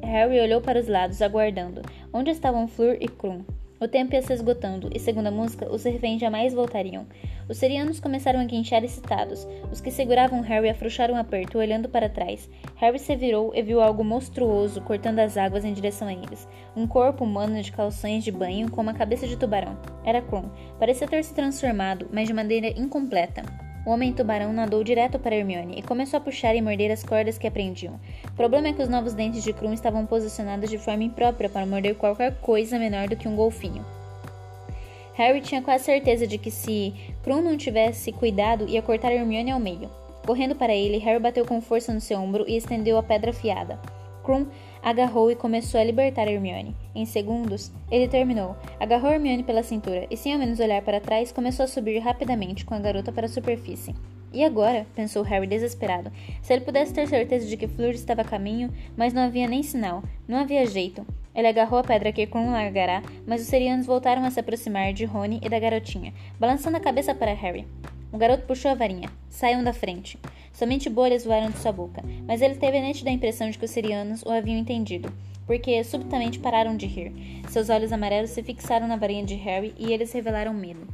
A: Harry olhou para os lados, aguardando. Onde estavam Fleur e Krum? O tempo ia se esgotando, e segundo a música, os reféns jamais voltariam. Os serianos começaram a guinchar excitados. Os que seguravam Harry afrouxaram um aperto, olhando para trás. Harry se virou e viu algo monstruoso cortando as águas em direção a eles. Um corpo humano de calções de banho com uma cabeça de tubarão. Era Krum. Parecia ter se transformado, mas de maneira incompleta. O homem-tubarão nadou direto para Hermione e começou a puxar e morder as cordas que a prendiam. O problema é que os novos dentes de Krum estavam posicionados de forma imprópria para morder qualquer coisa menor do que um golfinho. Harry tinha quase certeza de que se Krum não tivesse cuidado, ia cortar Hermione ao meio. Correndo para ele, Harry bateu com força no seu ombro e estendeu a pedra afiada. Krum agarrou e começou a libertar Hermione. Em segundos, ele terminou. Agarrou Hermione pela cintura e, sem ao menos olhar para trás, começou a subir rapidamente com a garota para a superfície. E agora? pensou Harry desesperado. Se ele pudesse ter certeza de que Fleur estava a caminho, mas não havia nem sinal. Não havia jeito. Ele agarrou a pedra que Krum largará, mas os serianos voltaram a se aproximar de Rony e da garotinha, balançando a cabeça para Harry. O garoto puxou a varinha. Saiam da frente. Somente bolhas voaram de sua boca, mas ele teve a nítida impressão de que os serianos o haviam entendido, porque subitamente pararam de rir. Seus olhos amarelos se fixaram na varinha de Harry e eles revelaram medo.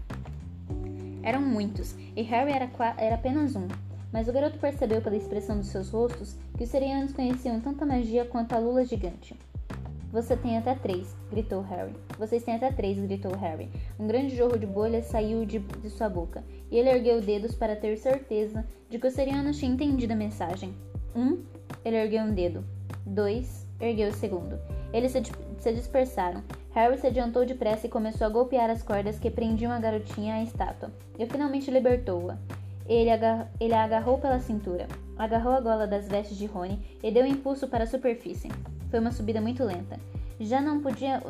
A: Eram muitos, e Harry era, era apenas um. Mas o garoto percebeu pela expressão dos seus rostos que os serianos conheciam tanta magia quanto a lula gigante. Você tem até três, gritou Harry. Vocês têm até três, gritou Harry. Um grande jorro de bolhas saiu de, de sua boca, e ele ergueu dedos para ter certeza de que o Seriano tinha entendido a mensagem. Um, ele ergueu um dedo. Dois, ergueu o segundo. Eles se, se dispersaram. Harry se adiantou depressa e começou a golpear as cordas que prendiam a garotinha à estátua. E finalmente libertou-a. Ele, agar ele a agarrou pela cintura, agarrou a gola das vestes de Rony e deu um impulso para a superfície. Foi uma subida muito lenta. Já não podia,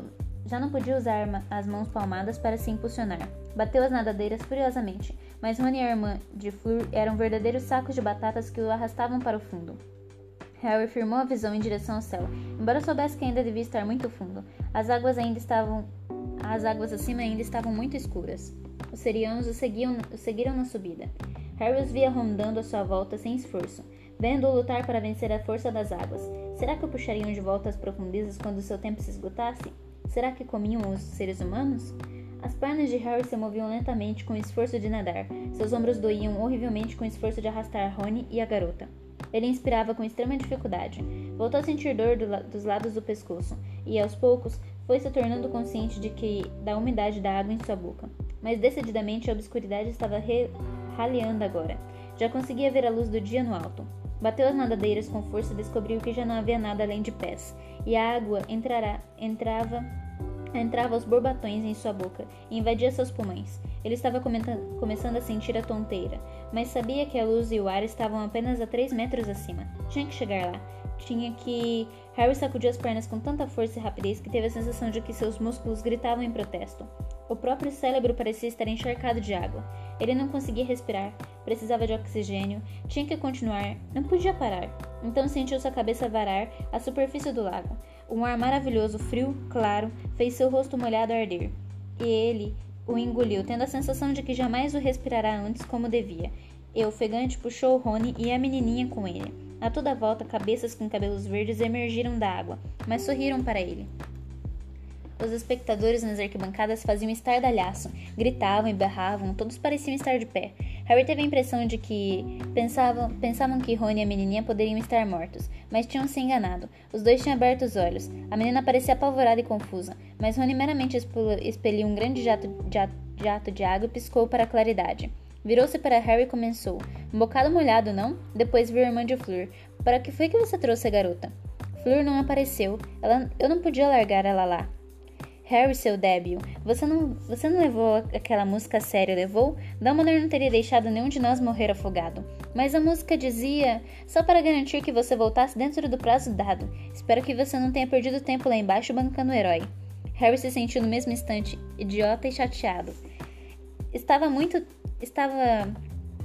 A: já não podia usar as mãos palmadas para se impulsionar. Bateu as nadadeiras furiosamente, mas Rony e a irmã de Fleur eram verdadeiros sacos de batatas que o arrastavam para o fundo. Harry firmou a visão em direção ao céu, embora soubesse que ainda devia estar muito fundo. As águas ainda estavam, as águas acima ainda estavam muito escuras. Os serianos o, seguiam, o seguiram na subida. Harry os via rondando à sua volta sem esforço, vendo-o lutar para vencer a força das águas. Será que o puxariam de volta às profundezas quando seu tempo se esgotasse? Será que comiam os seres humanos? As pernas de Harry se moviam lentamente com o esforço de nadar. Seus ombros doíam horrivelmente com o esforço de arrastar Rony e a garota. Ele inspirava com extrema dificuldade. Voltou a sentir dor do la dos lados do pescoço e, aos poucos, foi se tornando consciente de que da umidade da água em sua boca. Mas decididamente a obscuridade estava raleando agora. Já conseguia ver a luz do dia no alto. Bateu as nadadeiras com força e descobriu que já não havia nada além de pés, e a água entrará, entrava entrava aos borbatões em sua boca e invadia seus pulmões. Ele estava começando a sentir a tonteira, mas sabia que a luz e o ar estavam apenas a três metros acima. Tinha que chegar lá. Tinha que. Harry sacudiu as pernas com tanta força e rapidez que teve a sensação de que seus músculos gritavam em protesto. O próprio cérebro parecia estar encharcado de água. Ele não conseguia respirar, precisava de oxigênio, tinha que continuar, não podia parar. Então sentiu sua cabeça varar à superfície do lago. Um ar maravilhoso, frio, claro, fez seu rosto molhado arder. E ele o engoliu, tendo a sensação de que jamais o respirará antes como devia. E ofegante puxou Rony e a menininha com ele. A toda volta, cabeças com cabelos verdes emergiram da água, mas sorriram para ele. Os espectadores nas arquibancadas faziam estardalhaço, gritavam e berravam, todos pareciam estar de pé. Harry teve a impressão de que pensavam, pensavam que Rony e a menininha poderiam estar mortos, mas tinham se enganado. Os dois tinham aberto os olhos. A menina parecia apavorada e confusa, mas Rony meramente expeliu um grande jato, jato, jato de água e piscou para a claridade. Virou-se para Harry e começou. Um bocado molhado, não? Depois viu a irmã de Fleur. Para que foi que você trouxe a garota? Fleur não apareceu. Ela, eu não podia largar ela lá. Harry, seu débil, você não, você não levou aquela música a sério, levou? Dumbledore não teria deixado nenhum de nós morrer afogado. Mas a música dizia, só para garantir que você voltasse dentro do prazo dado. Espero que você não tenha perdido tempo lá embaixo bancando o herói. Harry se sentiu no mesmo instante idiota e chateado. Estava muito... estava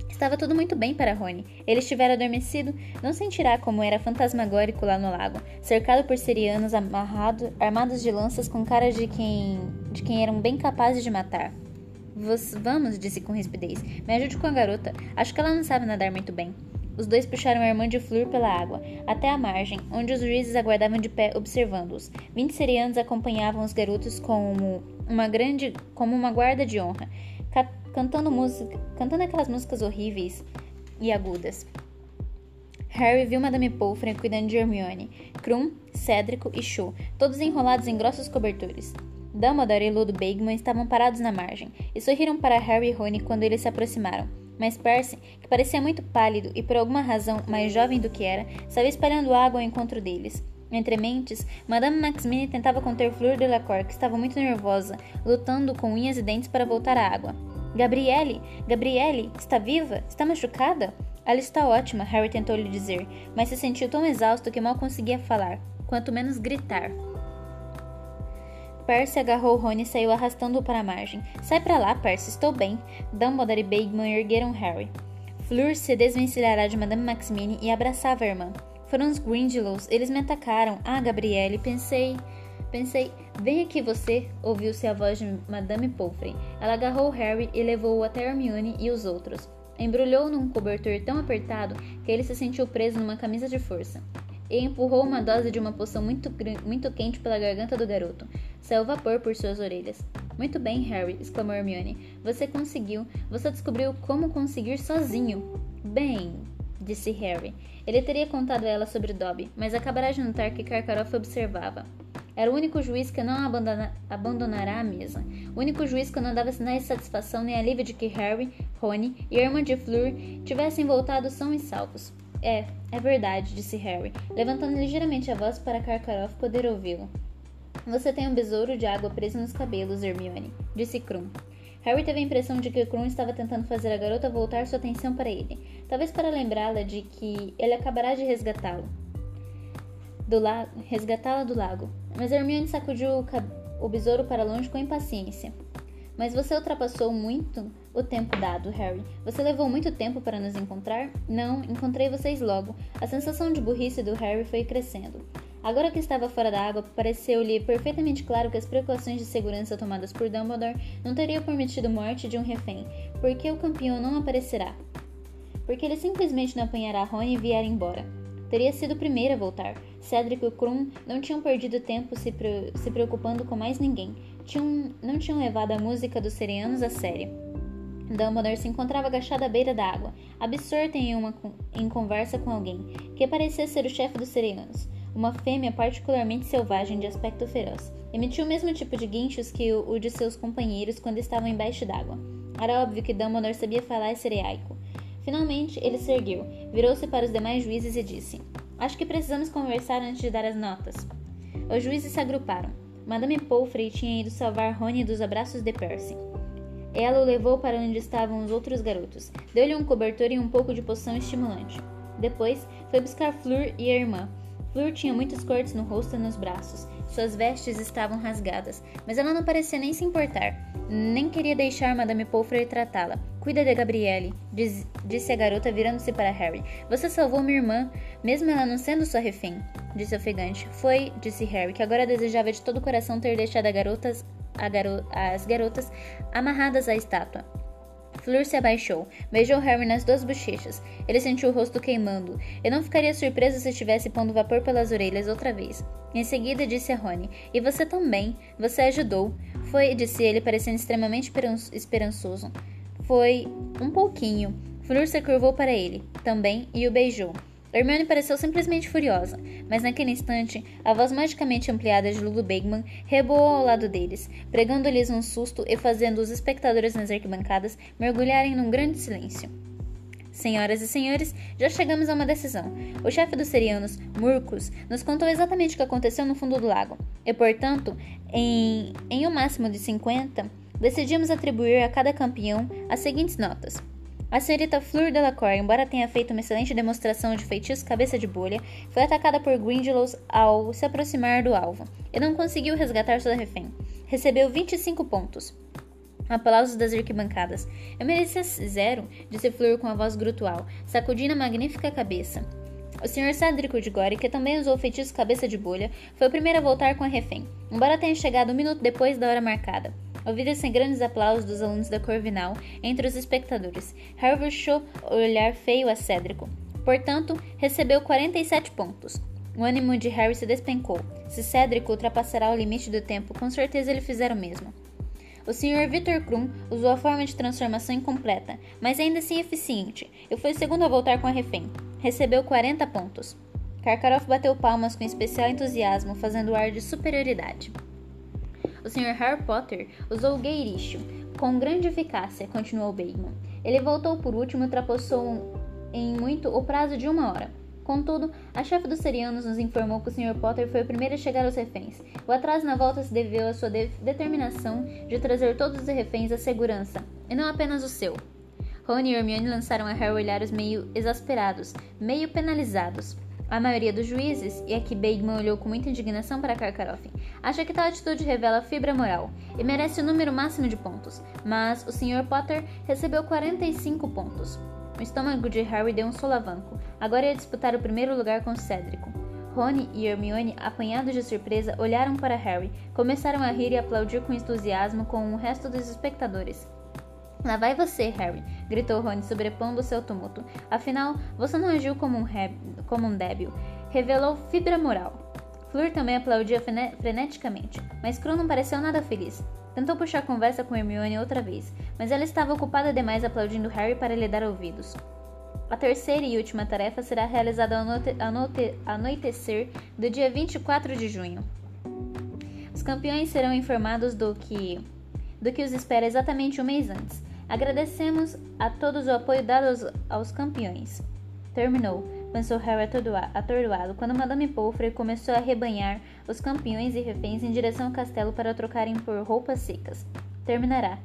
A: Estava tudo muito bem para Rony. Ele estivera adormecido, não sentirá como era fantasmagórico lá no lago, cercado por serianos amarrado, armados de lanças com cara de quem, de quem eram bem capazes de matar. Vamos, disse com rispidez. Me ajude com a garota. Acho que ela não sabe nadar muito bem. os dois puxaram a irmã de Fleur pela água, até a margem, onde os juízes aguardavam de pé observando-os. Vinte serianos acompanhavam os garotos como uma grande, como uma guarda de honra, cantando música, cantando aquelas músicas horríveis e agudas. Harry viu Madame Pomfrey cuidando de Hermione, Krum, Cédrico e Cho, todos enrolados em grossos cobertores. Dumbledore e Ludo Bagman estavam parados na margem e sorriram para Harry e Rony quando eles se aproximaram. Mas Percy, que parecia muito pálido e por alguma razão mais jovem do que era, estava espalhando água ao encontro deles. Entre mentes, Madame Maximine tentava conter Fleur Delacour, que estava muito nervosa, lutando com unhas e dentes para voltar à água. Gabriele! Gabriele! Está viva? Está machucada? Ela está ótima, Harry tentou lhe dizer, mas se sentiu tão exausto que mal conseguia falar, quanto menos gritar. Percy agarrou Rony e saiu arrastando-o para a margem. Sai para lá, Percy, estou bem. Dumbledore e Bagman ergueram Harry. Fleur se desvencilhará de Madame Maximine e abraçava a irmã. Foram os Grindylows, eles me atacaram. Ah, Gabriele, pensei... Pensei, vem aqui você, ouviu-se a voz de Madame Pomfrey. Ela agarrou Harry e levou-o até Hermione e os outros. Embrulhou-o num cobertor tão apertado que ele se sentiu preso numa camisa de força e empurrou uma dose de uma poção muito, muito quente pela garganta do garoto. Saiu vapor por suas orelhas. Muito bem, Harry, exclamou Hermione. Você conseguiu. Você descobriu como conseguir sozinho. Bem, disse Harry. Ele teria contado a ela sobre Dobby, mas acabará de notar que Karkaroff observava. Era o único juiz que não abandona, abandonará a mesa. O único juiz que não dava sinais de satisfação nem alívio de que Harry, Rony e a irmã de Fleur tivessem voltado são e salvos. É, é verdade, disse Harry, levantando ligeiramente a voz para Karkaroff poder ouvi-lo. Você tem um besouro de água preso nos cabelos, Hermione, disse Krum. Harry teve a impressão de que Krum estava tentando fazer a garota voltar sua atenção para ele, talvez para lembrá-la de que ele acabará de resgatá-lo. Do la resgatá-la do lago. Mas Hermione sacudiu o, o besouro para longe com impaciência. Mas você ultrapassou muito o tempo dado, Harry. Você levou muito tempo para nos encontrar? Não, encontrei vocês logo. A sensação de burrice do Harry foi crescendo. Agora que estava fora da água, pareceu-lhe perfeitamente claro que as precauções de segurança tomadas por Dumbledore não teriam permitido morte de um refém, porque o campeão não aparecerá. Porque ele simplesmente não apanhará Rony e vier embora. Teria sido o primeiro a voltar. Cedric e Krum não tinham perdido tempo se, pre se preocupando com mais ninguém, tinham, não tinham levado a música dos serianos a sério. Dumbledore se encontrava agachado à beira da água, absorto em, uma, em conversa com alguém, que parecia ser o chefe dos serianos, uma fêmea particularmente selvagem de aspecto feroz. Emitiu o mesmo tipo de guinchos que o, de seus companheiros quando estavam embaixo d'água. Era óbvio que Dumbledore sabia falar sereiaico. Finalmente, ele se ergueu, virou-se para os demais juízes e disse: Acho que precisamos conversar antes de dar as notas. Os juízes se agruparam. Madame Pomfrey tinha ido salvar Rony dos abraços de Percy. Ela o levou para onde estavam os outros garotos. Deu-lhe um cobertor e um pouco de poção estimulante. Depois, foi buscar Fleur e a irmã. Fleur tinha muitos cortes no rosto e nos braços. Suas vestes estavam rasgadas, mas ela não parecia nem se importar. Nem queria deixar Madame Pomfrey tratá-la. Cuida de Gabrielle, diz, disse a garota virando-se para Harry. Você salvou minha irmã, mesmo ela não sendo sua refém, disse ofegante. Foi, disse Harry, que agora desejava de todo o coração ter deixado garotas, garo, as garotas amarradas à estátua. Fleur se abaixou, beijou Harry nas duas bochechas. Ele sentiu o rosto queimando. Eu não ficaria surpreso se estivesse pondo vapor pelas orelhas outra vez. Em seguida disse a Rony: E você também. Você ajudou. Foi, disse ele, parecendo extremamente esperançoso. Foi um pouquinho. Fleur se curvou para ele, também, e o beijou. Hermione pareceu simplesmente furiosa, mas naquele instante, a voz magicamente ampliada de Lulu Bagman reboou ao lado deles, pregando-lhes um susto e fazendo os espectadores nas arquibancadas mergulharem num grande silêncio. Senhoras e senhores, já chegamos a uma decisão. O chefe dos serianos, Murcus, nos contou exatamente o que aconteceu no fundo do lago, e, portanto, em, em um máximo de 50, decidimos atribuir a cada campeão as seguintes notas. A senhorita Fleur Delacour, embora tenha feito uma excelente demonstração de feitiço cabeça de bolha, foi atacada por Grindylows ao se aproximar do alvo e não conseguiu resgatar sua refém. Recebeu 25 pontos. Aplausos das arquibancadas. Eu merecia zero, disse Fleur com a voz grutual, sacudindo a magnífica cabeça. O Sr. Cédrico de Gore, que também usou o feitiço cabeça de bolha, foi o primeiro a voltar com a refém, embora tenha chegado um minuto depois da hora marcada. Ouviram-se grandes aplausos dos alunos da Corvinal entre os espectadores. Harry puxou o olhar feio a Cédrico. Portanto, recebeu 47 pontos. O ânimo de Harry se despencou. Se Cedric ultrapassará o limite do tempo, com certeza ele fizer o mesmo. O Sr. Victor Krum usou a forma de transformação incompleta, mas ainda assim eficiente, e foi o segundo a voltar com a refém. Recebeu 40 pontos. Karkaroff bateu palmas com especial entusiasmo, fazendo ar de superioridade. O Sr. Harry Potter usou o Geiricho com grande eficácia, continuou Bateman. Ele voltou por último e ultrapassou em muito o prazo de uma hora. Contudo, a chefe dos serianos nos informou que o Sr. Potter foi o primeiro a chegar aos reféns. O atraso na volta se deveu à sua de determinação de trazer todos os reféns à segurança, e não apenas o seu. Rony e Hermione lançaram a Harry olhares meio exasperados, meio penalizados. A maioria dos juízes, e aqui Bagman olhou com muita indignação para Karkaroff, acha que tal atitude revela fibra moral e merece o número máximo de pontos, mas o Sr. Potter recebeu 45 pontos. O estômago de Harry deu um solavanco. Agora ia disputar o primeiro lugar com Cédrico. Rony e Hermione, apanhados de surpresa, olharam para Harry, começaram a rir e aplaudir com entusiasmo com o resto dos espectadores. Lá vai você, Harry, gritou Rony, sobrepondo seu tumulto. Afinal, você não agiu como um, como um débil. Revelou fibra moral. Fleur também aplaudia freneticamente, mas Kron não pareceu nada feliz. Tentou puxar conversa com Hermione outra vez, mas ela estava ocupada demais aplaudindo Harry para lhe dar ouvidos. A terceira e última tarefa será realizada ao anoitecer do dia 24 de junho. Os campeões serão informados do que, do que os espera exatamente um mês antes. Agradecemos a todos o apoio dado aos, aos campeões. Terminou pensou Harry atordoado quando Madame Pomfrey começou a rebanhar os campeões e reféns em direção ao castelo para trocarem por roupas secas. Terminará.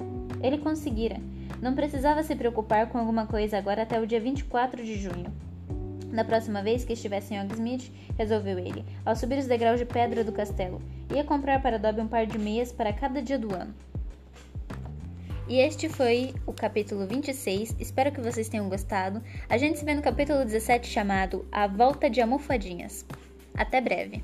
A: Ele conseguira. Não precisava se preocupar com alguma coisa agora até o dia 24 de junho. Na próxima vez que estivesse em Hogsmeade, resolveu ele, ao subir os degraus de pedra do castelo, ia comprar para Dobby um par de meias para cada dia do ano. E este foi o capítulo 26. Espero que vocês tenham gostado. A gente se vê no capítulo 17 chamado A Volta de Almofadinhas. Até breve!